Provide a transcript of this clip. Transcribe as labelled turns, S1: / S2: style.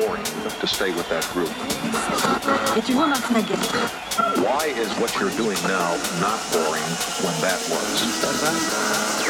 S1: boring to stay with that group. Why is what you're doing now not boring when that was?